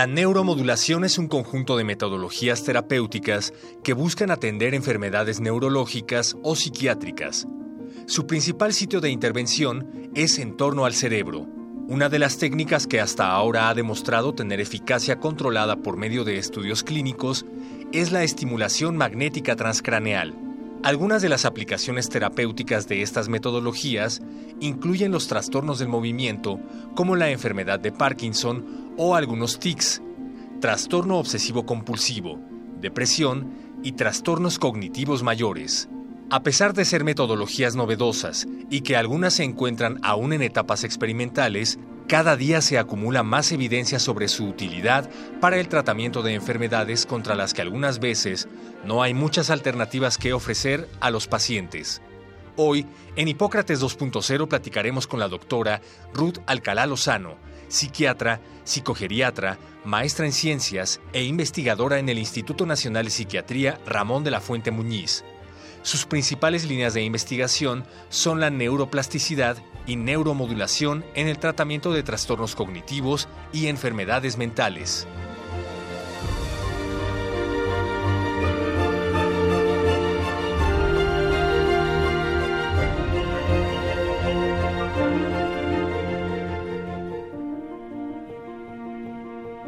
La neuromodulación es un conjunto de metodologías terapéuticas que buscan atender enfermedades neurológicas o psiquiátricas. Su principal sitio de intervención es en torno al cerebro, una de las técnicas que hasta ahora ha demostrado tener eficacia controlada por medio de estudios clínicos es la estimulación magnética transcraneal. Algunas de las aplicaciones terapéuticas de estas metodologías incluyen los trastornos del movimiento, como la enfermedad de Parkinson o algunos tics, trastorno obsesivo compulsivo, depresión y trastornos cognitivos mayores. A pesar de ser metodologías novedosas y que algunas se encuentran aún en etapas experimentales, cada día se acumula más evidencia sobre su utilidad para el tratamiento de enfermedades contra las que algunas veces no hay muchas alternativas que ofrecer a los pacientes. Hoy, en Hipócrates 2.0 platicaremos con la doctora Ruth Alcalá Lozano, psiquiatra, psicogeriatra, maestra en ciencias e investigadora en el Instituto Nacional de Psiquiatría Ramón de la Fuente Muñiz. Sus principales líneas de investigación son la neuroplasticidad y neuromodulación en el tratamiento de trastornos cognitivos y enfermedades mentales.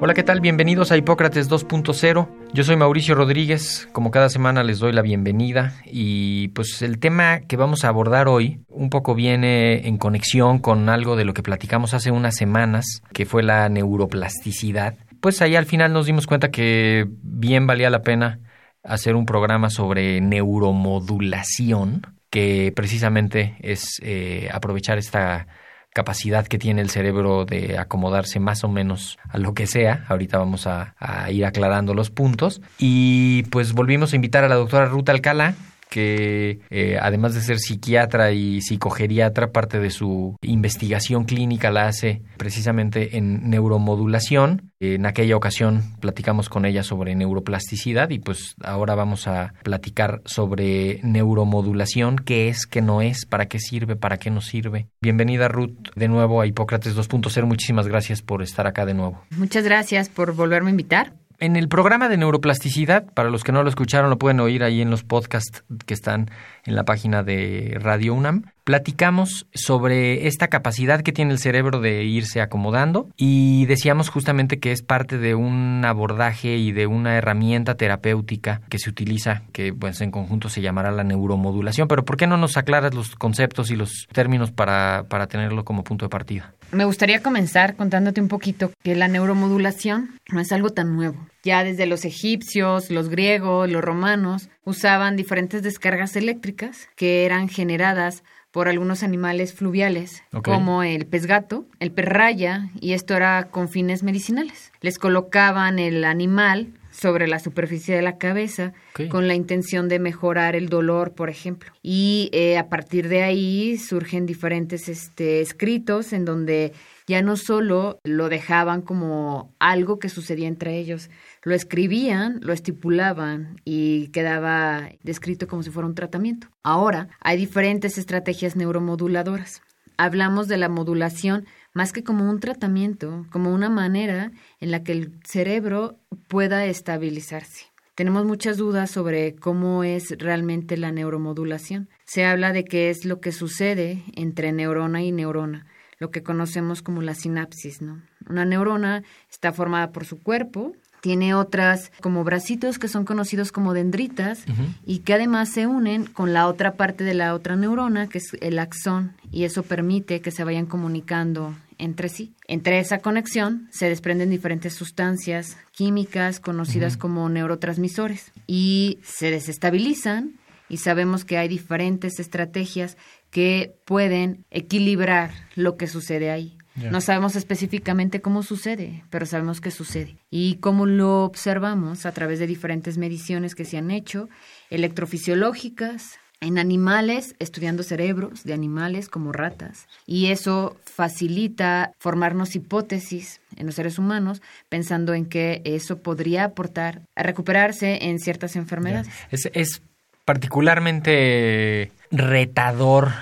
Hola, ¿qué tal? Bienvenidos a Hipócrates 2.0. Yo soy Mauricio Rodríguez. Como cada semana les doy la bienvenida y pues el tema que vamos a abordar hoy un poco viene en conexión con algo de lo que platicamos hace unas semanas, que fue la neuroplasticidad. Pues ahí al final nos dimos cuenta que bien valía la pena hacer un programa sobre neuromodulación, que precisamente es eh, aprovechar esta capacidad que tiene el cerebro de acomodarse más o menos a lo que sea. Ahorita vamos a, ir aclarando los puntos. Y pues volvimos a invitar a la doctora Ruth Alcalá, que eh, además de ser psiquiatra y psicogeriatra, parte de su investigación clínica la hace precisamente en neuromodulación. En aquella ocasión platicamos con ella sobre neuroplasticidad y pues ahora vamos a platicar sobre neuromodulación, qué es, qué no es, para qué sirve, para qué no sirve. Bienvenida Ruth de nuevo a Hipócrates 2.0. Muchísimas gracias por estar acá de nuevo. Muchas gracias por volverme a invitar. En el programa de neuroplasticidad, para los que no lo escucharon, lo pueden oír ahí en los podcasts que están en la página de Radio UNAM. Platicamos sobre esta capacidad que tiene el cerebro de irse acomodando y decíamos justamente que es parte de un abordaje y de una herramienta terapéutica que se utiliza, que pues en conjunto se llamará la neuromodulación. Pero ¿por qué no nos aclaras los conceptos y los términos para, para tenerlo como punto de partida? Me gustaría comenzar contándote un poquito que la neuromodulación no es algo tan nuevo. Ya desde los egipcios, los griegos, los romanos usaban diferentes descargas eléctricas que eran generadas por algunos animales fluviales, okay. como el pez gato, el pez raya, y esto era con fines medicinales. Les colocaban el animal sobre la superficie de la cabeza okay. con la intención de mejorar el dolor, por ejemplo. Y eh, a partir de ahí surgen diferentes este, escritos en donde ya no solo lo dejaban como algo que sucedía entre ellos, lo escribían, lo estipulaban y quedaba descrito como si fuera un tratamiento. Ahora hay diferentes estrategias neuromoduladoras. Hablamos de la modulación más que como un tratamiento, como una manera en la que el cerebro pueda estabilizarse. Tenemos muchas dudas sobre cómo es realmente la neuromodulación. Se habla de qué es lo que sucede entre neurona y neurona, lo que conocemos como la sinapsis, ¿no? Una neurona está formada por su cuerpo, tiene otras como bracitos que son conocidos como dendritas uh -huh. y que además se unen con la otra parte de la otra neurona, que es el axón, y eso permite que se vayan comunicando entre sí. Entre esa conexión se desprenden diferentes sustancias químicas conocidas uh -huh. como neurotransmisores y se desestabilizan y sabemos que hay diferentes estrategias que pueden equilibrar lo que sucede ahí. No sabemos específicamente cómo sucede, pero sabemos que sucede. Y cómo lo observamos a través de diferentes mediciones que se han hecho, electrofisiológicas, en animales, estudiando cerebros de animales como ratas. Y eso facilita formarnos hipótesis en los seres humanos, pensando en que eso podría aportar a recuperarse en ciertas enfermedades. Es, es particularmente retador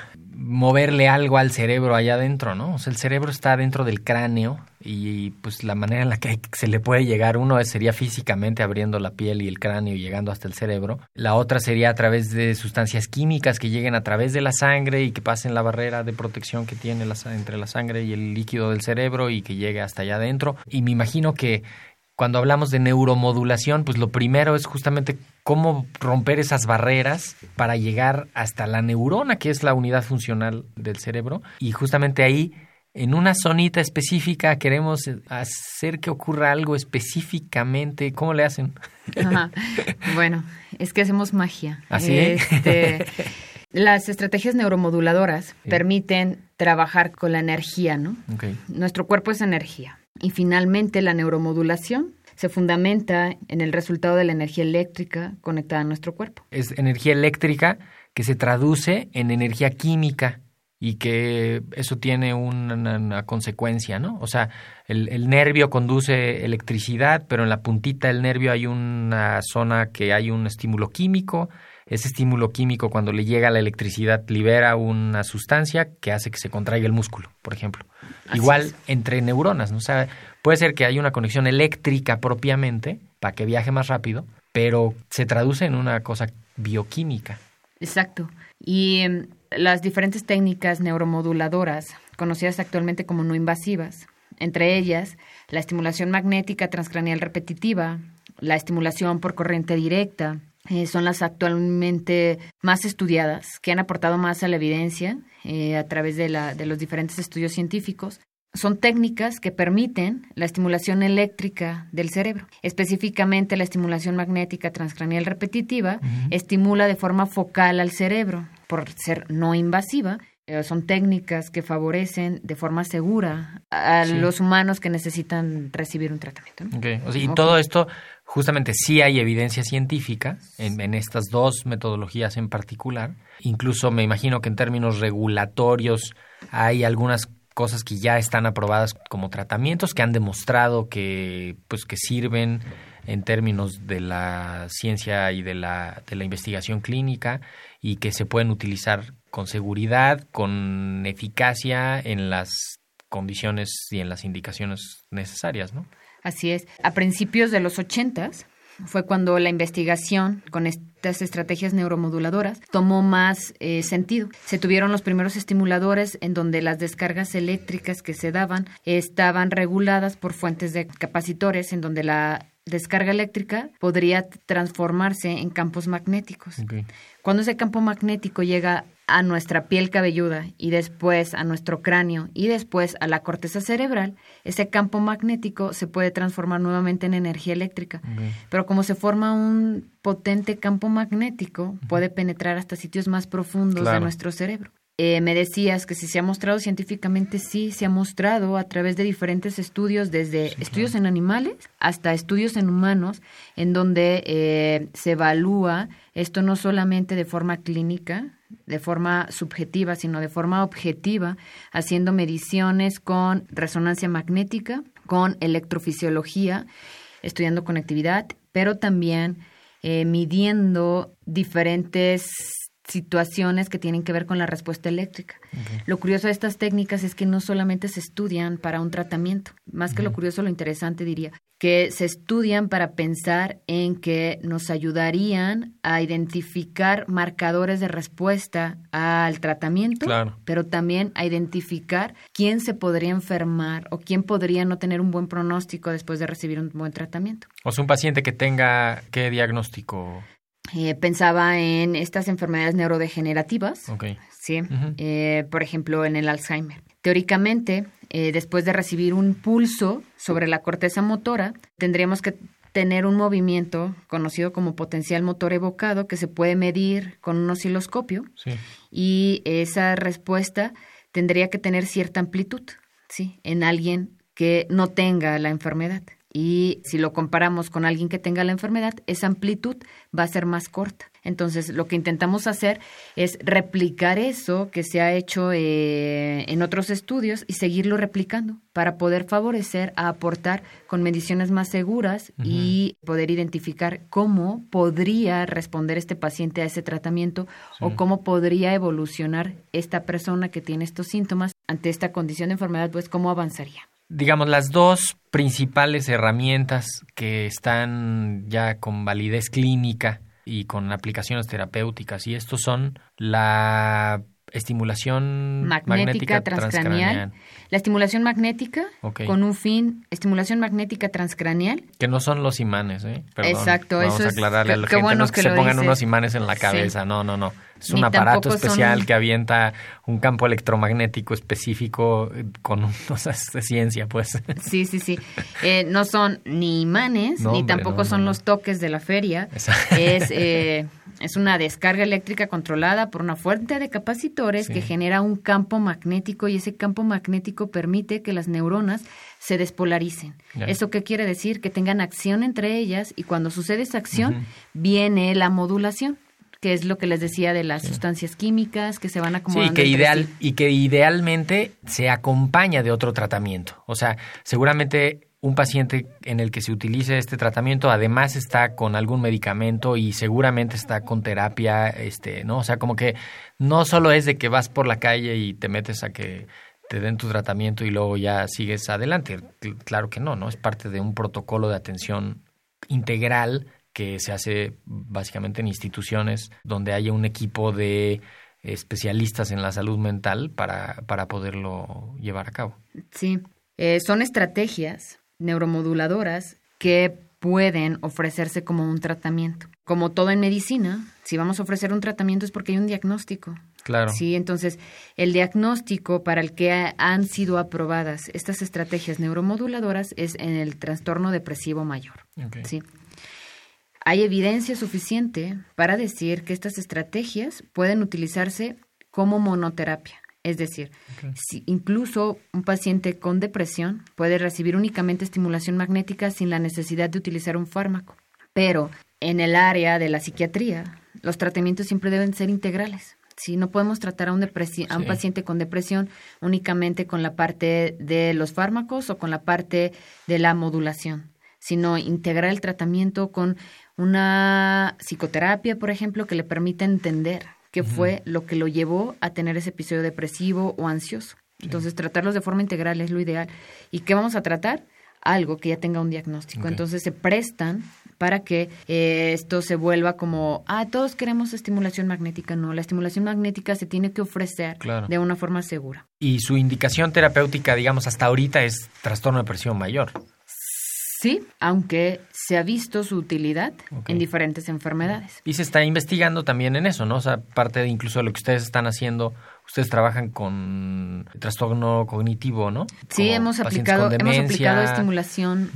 moverle algo al cerebro allá adentro, ¿no? O sea, el cerebro está dentro del cráneo y pues la manera en la que se le puede llegar uno sería físicamente abriendo la piel y el cráneo y llegando hasta el cerebro. La otra sería a través de sustancias químicas que lleguen a través de la sangre y que pasen la barrera de protección que tiene la, entre la sangre y el líquido del cerebro y que llegue hasta allá adentro. Y me imagino que cuando hablamos de neuromodulación, pues lo primero es justamente cómo romper esas barreras para llegar hasta la neurona, que es la unidad funcional del cerebro. Y justamente ahí, en una zonita específica, queremos hacer que ocurra algo específicamente. ¿Cómo le hacen? Bueno, es que hacemos magia. ¿Así? ¿Ah, este, las estrategias neuromoduladoras permiten trabajar con la energía, ¿no? Nuestro cuerpo es energía. Y finalmente la neuromodulación se fundamenta en el resultado de la energía eléctrica conectada a nuestro cuerpo. Es energía eléctrica que se traduce en energía química y que eso tiene una, consecuencia, ¿no? O sea, el, el, nervio conduce electricidad, pero en la puntita del nervio hay una zona que hay un estímulo químico. Ese estímulo químico, cuando le llega la electricidad, libera una sustancia que hace que se contraiga el músculo, por ejemplo. Igual entre neuronas, ¿no? O sea, puede ser que haya una conexión eléctrica propiamente para que viaje más rápido, pero se traduce en una cosa bioquímica. Exacto. Y em, las diferentes técnicas neuromoduladoras, conocidas actualmente como no invasivas, entre ellas la estimulación magnética transcranial repetitiva, la estimulación por corriente directa, eh, son las actualmente más estudiadas, que han aportado más a la evidencia eh, a través de, la, de los diferentes estudios científicos. Son técnicas que permiten la estimulación eléctrica del cerebro. Específicamente la estimulación magnética transcranial repetitiva estimula de forma focal al cerebro por ser no invasiva. Eh, son técnicas que favorecen de forma segura a los humanos que necesitan recibir un tratamiento. y todo esto justamente sí hay evidencia científica en, estas dos metodologías en particular. Incluso me imagino que en términos regulatorios hay algunas cosas que ya están aprobadas como tratamientos que han demostrado que pues que sirven en términos de la ciencia y de la, de la investigación clínica y que se pueden utilizar con seguridad, con eficacia en las condiciones y en las indicaciones necesarias, ¿no? Así es. A principios de los ochentas fue cuando la investigación con estas estrategias neuromoduladoras tomó más eh, sentido. Se tuvieron los primeros estimuladores en donde las descargas eléctricas que se daban estaban reguladas por fuentes de capacitores, en donde la descarga eléctrica podría transformarse en campos magnéticos. Cuando ese campo magnético llega a nuestra piel cabelluda y después a nuestro cráneo y después a la corteza cerebral, ese campo magnético se puede transformar nuevamente en energía eléctrica. Pero como se forma un potente campo magnético, puede penetrar hasta sitios más profundos de nuestro cerebro. Eh, me decías que si se ha mostrado científicamente, sí, se ha mostrado a través de diferentes estudios, desde estudios en animales hasta estudios en humanos, en donde eh, se evalúa esto no solamente de forma clínica, de forma subjetiva, sino de forma objetiva, haciendo mediciones con resonancia magnética, con electrofisiología, estudiando conectividad, pero también eh, midiendo diferentes situaciones que tienen que ver con la respuesta eléctrica. Lo curioso de estas técnicas es que no solamente se estudian para un tratamiento, más que lo curioso, lo interesante diría, que se estudian para pensar en que nos ayudarían a identificar marcadores de respuesta al tratamiento, pero también a identificar quién se podría enfermar o quién podría no tener un buen pronóstico después de recibir un buen tratamiento. O sea, un paciente que tenga qué diagnóstico eh, pensaba en estas enfermedades neurodegenerativas, ¿sí? Eh, por ejemplo, en el Alzheimer. Teóricamente, eh, después de recibir un pulso sobre la corteza motora, tendríamos que tener un movimiento conocido como potencial motor evocado que se puede medir con un osciloscopio y esa respuesta tendría que tener cierta amplitud ¿sí? En alguien que no tenga la enfermedad. Y si lo comparamos con alguien que tenga la enfermedad, esa amplitud va a ser más corta. Entonces, lo que intentamos hacer es replicar eso que se ha hecho eh, en otros estudios y seguirlo replicando para poder favorecer a aportar con mediciones más seguras y poder identificar cómo podría responder este paciente a ese tratamiento o cómo podría evolucionar esta persona que tiene estos síntomas ante esta condición de enfermedad, pues cómo avanzaría digamos, las dos principales herramientas que están ya con validez clínica y con aplicaciones terapéuticas y estos son la estimulación magnética, transcranial. La estimulación magnética con un fin, estimulación magnética transcranial. Que no son los imanes, ¿eh? Perdón, Exacto, vamos eso a aclararle a la gente, no es que, se pongan unos imanes en la cabeza, no, no, no. Es un aparato especial que avienta un campo electromagnético específico eh, con cosas de ciencia, pues. Sí, sí, sí. Eh, no son ni imanes, ni tampoco son los toques de la feria. Es, eh, es una descarga eléctrica controlada por una fuente de capacitores que genera un campo magnético y ese campo magnético permite que las neuronas se despolaricen. ¿Eso qué quiere decir? Que tengan acción entre ellas y cuando sucede esa acción viene la modulación que es lo que les decía de las sustancias químicas que se van acomodando. Sí, que ideal, y que idealmente se acompaña de otro tratamiento. O sea, seguramente un paciente en el que se utilice este tratamiento además está con algún medicamento y seguramente está con terapia, este, ¿no? O sea, como que no solo es de que vas por la calle y te metes a que te den tu tratamiento y luego ya sigues adelante. Claro que no, ¿no? Es parte de un protocolo de atención integral que se hace básicamente en instituciones donde haya un equipo de especialistas en la salud mental para, para poderlo llevar a cabo. Sí, eh, son estrategias neuromoduladoras que pueden ofrecerse como un tratamiento. Como todo en medicina, si vamos a ofrecer un tratamiento es porque hay un diagnóstico. Claro. Sí, entonces el diagnóstico para el que han sido aprobadas estas estrategias neuromoduladoras es en el trastorno depresivo mayor. Sí. Hay evidencia suficiente para decir que estas estrategias pueden utilizarse como monoterapia. Es decir, si incluso un paciente con depresión puede recibir únicamente estimulación magnética sin la necesidad de utilizar un fármaco. Pero en el área de la psiquiatría, los tratamientos siempre deben ser integrales. Si no podemos tratar a un, a un paciente con depresión únicamente con la parte de los fármacos o con la parte de la modulación, sino integrar el tratamiento con una psicoterapia, por ejemplo, que le permita entender qué fue lo que lo llevó a tener ese episodio depresivo o ansioso. Entonces, tratarlos de forma integral es lo ideal. ¿Y qué vamos a tratar? Algo que ya tenga un diagnóstico. Entonces, se prestan para que eh, esto se vuelva como, ah, todos queremos estimulación magnética. No, la estimulación magnética se tiene que ofrecer de una forma segura. Y su indicación terapéutica, digamos, hasta ahorita es trastorno de presión mayor. Sí, aunque se ha visto su utilidad en diferentes enfermedades. Y se está investigando también en eso, ¿no? O sea, parte de incluso lo que ustedes están haciendo, ustedes trabajan con trastorno cognitivo, ¿no? Sí, hemos aplicado, hemos aplicado estimulación.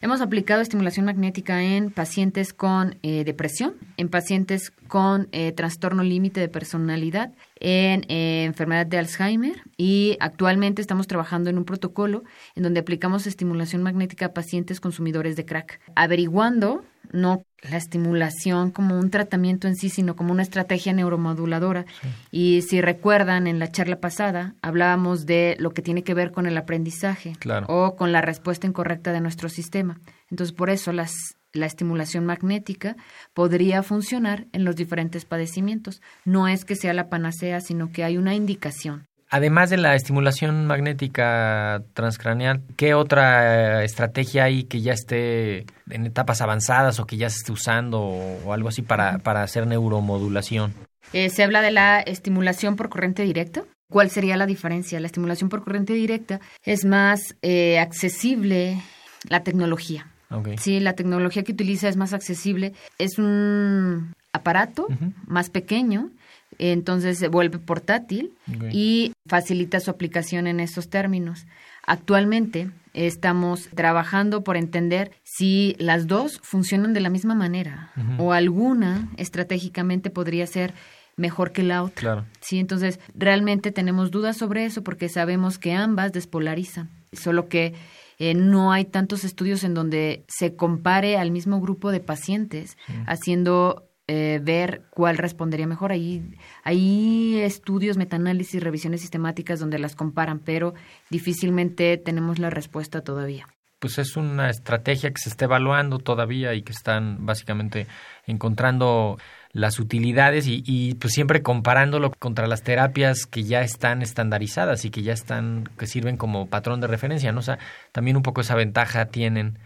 Hemos aplicado estimulación magnética en pacientes con eh, depresión, en pacientes con eh, trastorno límite de personalidad, en eh, enfermedad de Alzheimer y actualmente estamos trabajando en un protocolo en donde aplicamos estimulación magnética a pacientes consumidores de crack, averiguando no la estimulación como un tratamiento en sí, sino como una estrategia neuromoduladora. Y si recuerdan, en la charla pasada hablábamos de lo que tiene que ver con el aprendizaje o con la respuesta incorrecta de nuestro sistema. Entonces, por eso las, la estimulación magnética podría funcionar en los diferentes padecimientos. No es que sea la panacea, sino que hay una indicación además de la estimulación magnética transcraneal, ¿qué otra estrategia hay que ya esté en etapas avanzadas o que ya se esté usando o, algo así para, para hacer neuromodulación? Eh, se habla de la estimulación por corriente directa. ¿Cuál sería la diferencia? La estimulación por corriente directa es más eh, accesible la tecnología. Sí, la tecnología que utiliza es más accesible. Es un aparato más pequeño entonces se vuelve portátil y facilita su aplicación en esos términos. Actualmente estamos trabajando por entender si las dos funcionan de la misma manera o alguna estratégicamente podría ser mejor que la otra. Claro. Sí, entonces realmente tenemos dudas sobre eso porque sabemos que ambas despolarizan, solo que eh, no hay tantos estudios en donde se compare al mismo grupo de pacientes haciendo eh, ver cuál respondería mejor. Hay, hay estudios, metaanálisis, revisiones sistemáticas donde las comparan, pero difícilmente tenemos la respuesta todavía. Pues es una estrategia que se está evaluando todavía y que están básicamente encontrando las utilidades y, y, pues siempre comparándolo contra las terapias que ya están estandarizadas y que ya están, que sirven como patrón de referencia, ¿no? O sea, también un poco esa ventaja tienen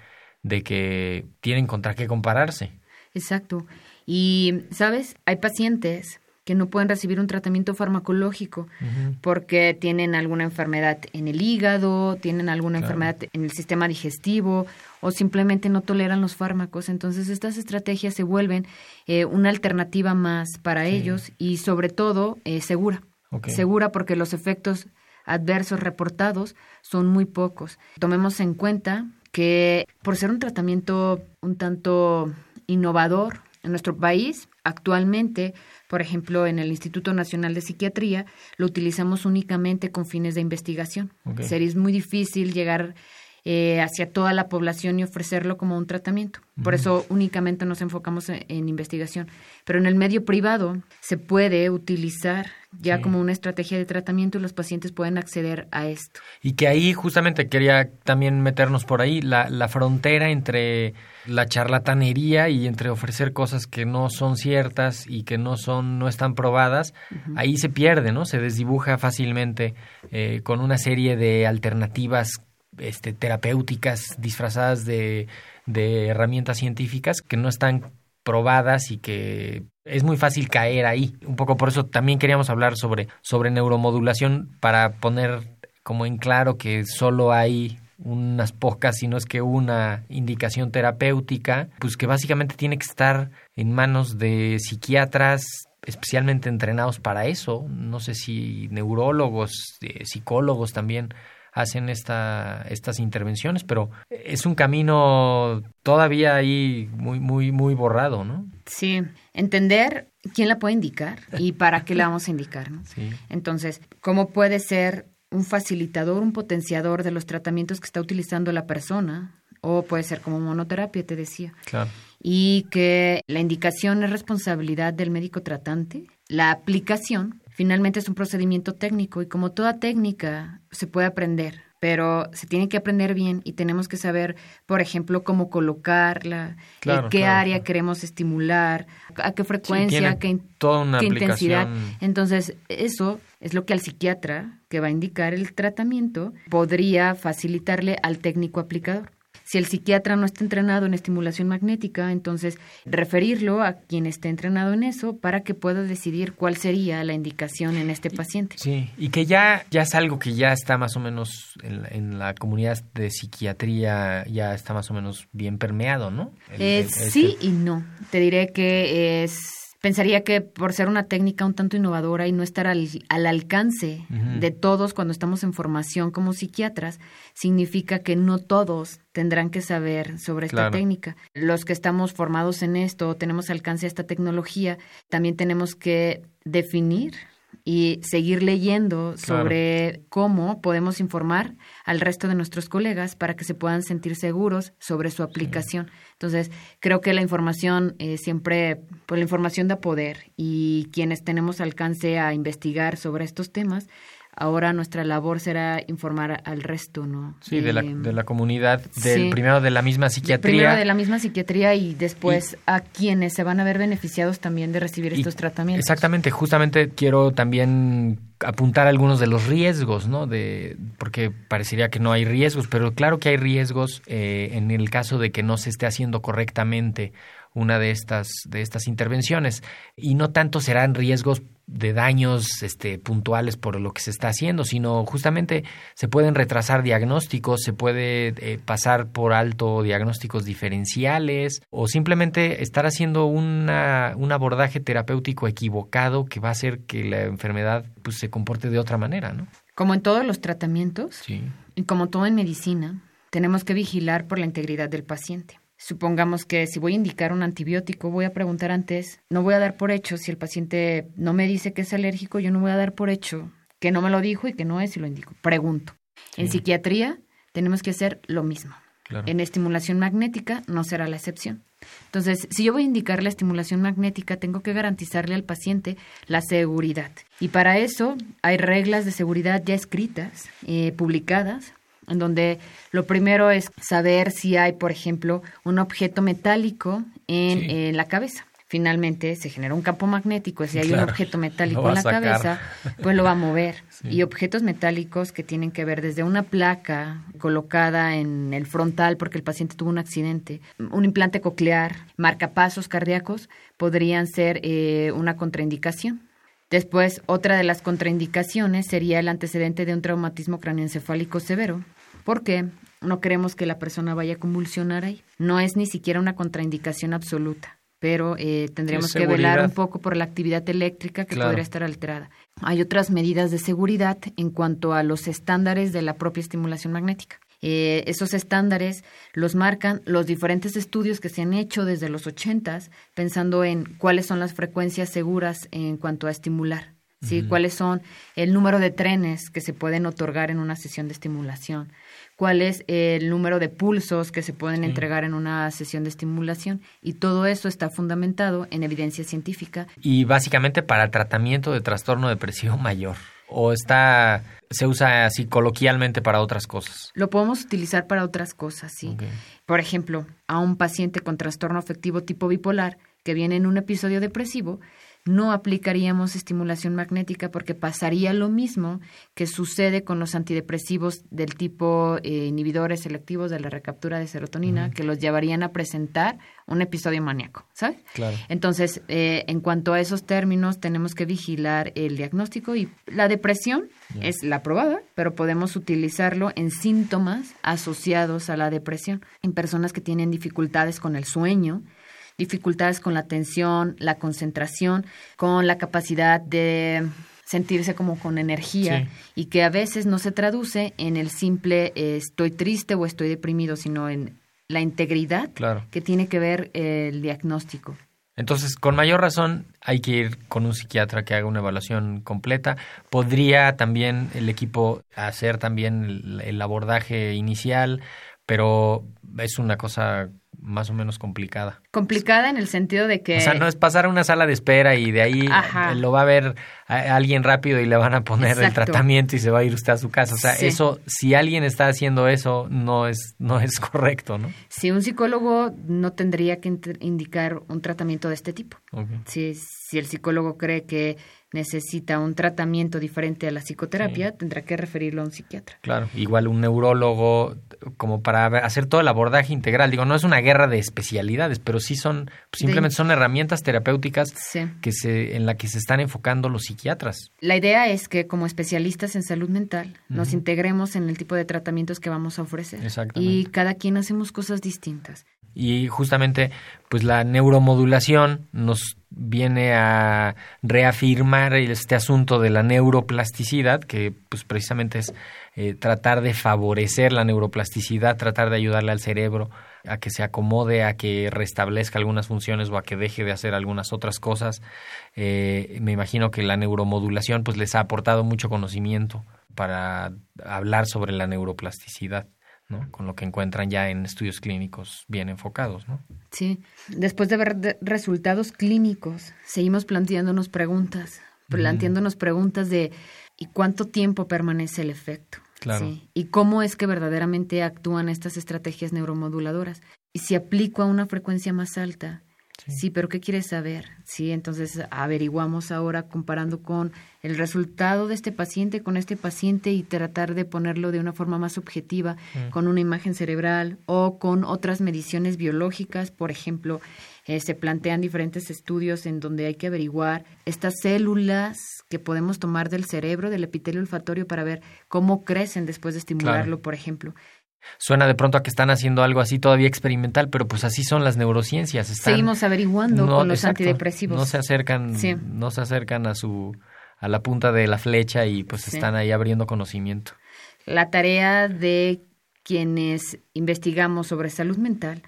de que tienen contra qué compararse. Exacto. Y, ¿sabes? Hay pacientes que no pueden recibir un tratamiento farmacológico porque tienen alguna enfermedad en el hígado, tienen alguna enfermedad en el sistema digestivo o simplemente no toleran los fármacos. Entonces estas estrategias se vuelven eh, una alternativa más para ellos y sobre todo eh, segura. Segura porque los efectos adversos reportados son muy pocos. Tomemos en cuenta que por ser un tratamiento un tanto innovador en nuestro país, actualmente por ejemplo, en el Instituto Nacional de Psiquiatría lo utilizamos únicamente con fines de investigación. Sería muy difícil llegar eh, hacia toda la población y ofrecerlo como un tratamiento. Por eso únicamente nos enfocamos en, investigación. Pero en el medio privado se puede utilizar ya como una estrategia de tratamiento y los pacientes pueden acceder a esto. Y que ahí justamente quería también meternos por ahí, la, la frontera entre la charlatanería y entre ofrecer cosas que no son ciertas y que no son no están probadas ahí se pierde no se desdibuja fácilmente eh, con una serie de alternativas este, terapéuticas disfrazadas de, de herramientas científicas que no están probadas y que es muy fácil caer ahí. Un poco por eso también queríamos hablar sobre, sobre neuromodulación para poner como en claro que solo hay unas pocas, si no es que una indicación terapéutica, pues que básicamente tiene que estar en manos de psiquiatras especialmente entrenados para eso. No sé si neurólogos, eh, psicólogos también hacen esta, estas intervenciones, pero es un camino todavía ahí muy, muy, muy borrado, ¿no? Sí, entender quién la puede indicar y para qué la vamos a indicar, ¿no? Sí. Entonces, ¿cómo puede ser un facilitador, un potenciador de los tratamientos que está utilizando la persona, o puede ser como monoterapia, te decía. Claro. Y que la indicación es responsabilidad del médico tratante. La aplicación finalmente es un procedimiento técnico y como toda técnica se puede aprender, pero se tiene que aprender bien y tenemos que saber, por ejemplo, cómo colocarla, eh, qué área queremos estimular, a qué frecuencia, qué, qué intensidad. Entonces, eso es lo que al psiquiatra que va a indicar el tratamiento podría facilitarle al técnico aplicador. Si el psiquiatra no está entrenado en estimulación magnética, entonces referirlo a quien esté entrenado en eso para que pueda decidir cuál sería la indicación en este paciente. Sí, y que ya, ya es algo que ya está más o menos en, la comunidad de psiquiatría, ya está más o menos bien permeado, ¿no? Eh, sí y no. Te diré que es Pensaría que por ser una técnica un tanto innovadora y no estar al, al alcance de todos cuando estamos en formación como psiquiatras, significa que no todos tendrán que saber sobre esta técnica. Los que estamos formados en esto, tenemos alcance a esta tecnología, también tenemos que definir y seguir leyendo sobre cómo podemos informar al resto de nuestros colegas para que se puedan sentir seguros sobre su aplicación. Entonces, creo que la información eh, siempre, pues la información da poder y quienes tenemos alcance a investigar sobre estos temas, ahora nuestra labor será informar al resto, ¿no? Sí, de, la, eh, de la comunidad, del, primero de la misma psiquiatría. Primero de la misma psiquiatría y después a quienes se van a ver beneficiados también de recibir estos tratamientos. Exactamente, justamente quiero también apuntar algunos de los riesgos, ¿no? De, porque parecería que no hay riesgos, pero claro que hay riesgos eh, en el caso de que no se esté haciendo correctamente una de estas, de estas intervenciones. Y no tanto serán riesgos de daños este, puntuales por lo que se está haciendo, sino justamente se pueden retrasar diagnósticos, se puede eh, pasar por alto diagnósticos diferenciales o simplemente estar haciendo una, un abordaje terapéutico equivocado que va a hacer que la enfermedad pues, se comporte de otra manera, ¿no? Como en todos los tratamientos sí. y como todo en medicina, tenemos que vigilar por la integridad del paciente. Supongamos que si voy a indicar un antibiótico, voy a preguntar antes, no voy a dar por hecho, si el paciente no me dice que es alérgico, yo no voy a dar por hecho que no me lo dijo y que no es y lo indico. Pregunto. En psiquiatría tenemos que hacer lo mismo. En estimulación magnética no será la excepción. Entonces, si yo voy a indicar la estimulación magnética, tengo que garantizarle al paciente la seguridad. Y para eso hay reglas de seguridad ya escritas, eh, publicadas, en donde lo primero es saber si hay, por ejemplo, un objeto metálico en, la cabeza. Finalmente se genera un campo magnético, si hay un objeto metálico en la cabeza, pues lo va a mover. Y objetos metálicos que tienen que ver desde una placa colocada en el frontal porque el paciente tuvo un accidente, un implante coclear, marcapasos cardíacos, podrían ser eh, una contraindicación. Después, otra de las contraindicaciones sería el antecedente de un traumatismo craneoencefálico severo, porque no queremos que la persona vaya a convulsionar ahí. No es ni siquiera una contraindicación absoluta, pero eh, tendríamos que velar un poco por la actividad eléctrica que podría estar alterada. Hay otras medidas de seguridad en cuanto a los estándares de la propia estimulación magnética. Eh, esos estándares los marcan los diferentes estudios que se han hecho desde los 80 pensando en cuáles son las frecuencias seguras en cuanto a estimular. ¿sí? ¿Cuáles son el número de trenes que se pueden otorgar en una sesión de estimulación? Cuál es el número de pulsos que se pueden entregar en una sesión de estimulación y todo eso está fundamentado en evidencia científica. Y básicamente para tratamiento de trastorno depresivo mayor o está se usa así coloquialmente para otras cosas. Lo podemos utilizar para otras cosas, sí. Por ejemplo, a un paciente con trastorno afectivo tipo bipolar que viene en un episodio depresivo, no aplicaríamos estimulación magnética porque pasaría lo mismo que sucede con los antidepresivos del tipo eh, inhibidores selectivos de la recaptura de serotonina, que los llevarían a presentar un episodio maníaco, ¿sabes? Claro. Entonces, eh, en cuanto a esos términos, tenemos que vigilar el diagnóstico y la depresión es la probada, pero podemos utilizarlo en síntomas asociados a la depresión, en personas que tienen dificultades con el sueño, dificultades con la atención, la concentración, con la capacidad de sentirse como con energía y que a veces no se traduce en el simple eh, estoy triste o estoy deprimido, sino en la integridad que tiene que ver el diagnóstico. Entonces, con mayor razón, hay que ir con un psiquiatra que haga una evaluación completa. Podría también el equipo hacer también el abordaje inicial, pero es una cosa más o menos complicada. Complicada en el sentido de que... O sea, no es pasar a una sala de espera y de ahí lo va a ver alguien rápido y le van a poner el tratamiento y se va a ir usted a su casa. O sea, eso, si alguien está haciendo eso, no es, no es correcto, ¿no? Si un psicólogo no tendría que indicar un tratamiento de este tipo. Si, si el psicólogo cree que necesita un tratamiento diferente a la psicoterapia, tendrá que referirlo a un psiquiatra. Claro, igual un neurólogo, como para hacer todo el abordaje integral. Digo, no es una guerra de especialidades, pero sí son, pues, simplemente son herramientas terapéuticas que se, en la que se están enfocando los psiquiatras. La idea es que como especialistas en salud mental nos integremos en el tipo de tratamientos que vamos a ofrecer. Y cada quien hacemos cosas distintas. Y justamente, pues la neuromodulación nos viene a reafirmar este asunto de la neuroplasticidad, que pues precisamente es eh, tratar de favorecer la neuroplasticidad, tratar de ayudarle al cerebro a que se acomode, a que restablezca algunas funciones o a que deje de hacer algunas otras cosas. Eh, me imagino que la neuromodulación pues les ha aportado mucho conocimiento para hablar sobre la neuroplasticidad. Con lo que encuentran ya en estudios clínicos bien enfocados, ¿no? Sí. Después de ver resultados clínicos, seguimos planteándonos preguntas, planteándonos preguntas de ¿y cuánto tiempo permanece el efecto? Claro. ¿Y cómo es que verdaderamente actúan estas estrategias neuromoduladoras? Y si aplico a una frecuencia más alta, Sí. pero ¿qué quieres saber? Sí, entonces averiguamos ahora comparando con el resultado de este paciente con este paciente y tratar de ponerlo de una forma más objetiva mm. con una imagen cerebral o con otras mediciones biológicas, por ejemplo, eh, se plantean diferentes estudios en donde hay que averiguar estas células que podemos tomar del cerebro, del epitelio olfatorio para ver cómo crecen después de estimularlo, por ejemplo. Suena de pronto a que están haciendo algo así todavía experimental, pero pues así son las neurociencias. Seguimos averiguando con los antidepresivos. No se acercan, no se acercan a su a la punta de la flecha y pues están ahí abriendo conocimiento. La tarea de quienes investigamos sobre salud mental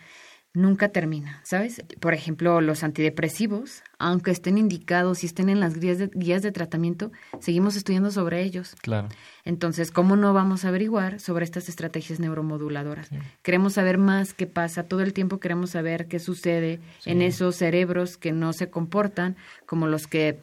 nunca termina, ¿sabes? Por ejemplo, los antidepresivos, aunque estén indicados y estén en las guías de, guías de tratamiento, seguimos estudiando sobre ellos. Claro. Entonces, ¿cómo no vamos a averiguar sobre estas estrategias neuromoduladoras? Queremos saber más qué pasa, todo el tiempo queremos saber qué sucede en esos cerebros que no se comportan como los que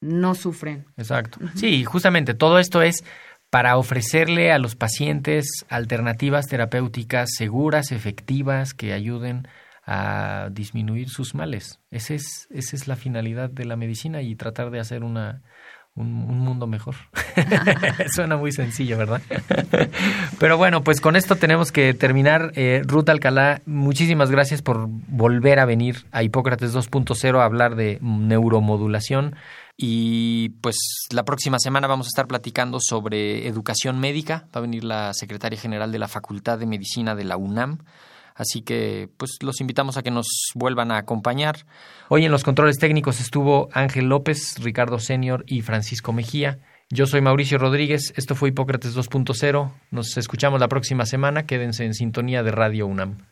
no sufren. Exacto. Sí, justamente todo esto es para ofrecerle a los pacientes alternativas terapéuticas seguras, efectivas, que ayuden a disminuir sus males. Ese es, esa es la finalidad de la medicina y tratar de hacer una, un, mundo mejor. Suena muy sencillo, ¿verdad? Pero bueno, pues con esto tenemos que terminar. Eh, Ruth Alcalá, muchísimas gracias por volver a venir a Hipócrates 2.0 a hablar de neuromodulación. Y pues la próxima semana vamos a estar platicando sobre educación médica. Va a venir la secretaria general de la Facultad de Medicina de la UNAM. Así que pues los invitamos a que nos vuelvan a acompañar. Hoy en los controles técnicos estuvo Ángel López, Ricardo Senior y Francisco Mejía. Yo soy Mauricio Rodríguez, esto fue Hipócrates 2.0. Nos escuchamos la próxima semana, quédense en sintonía de Radio UNAM.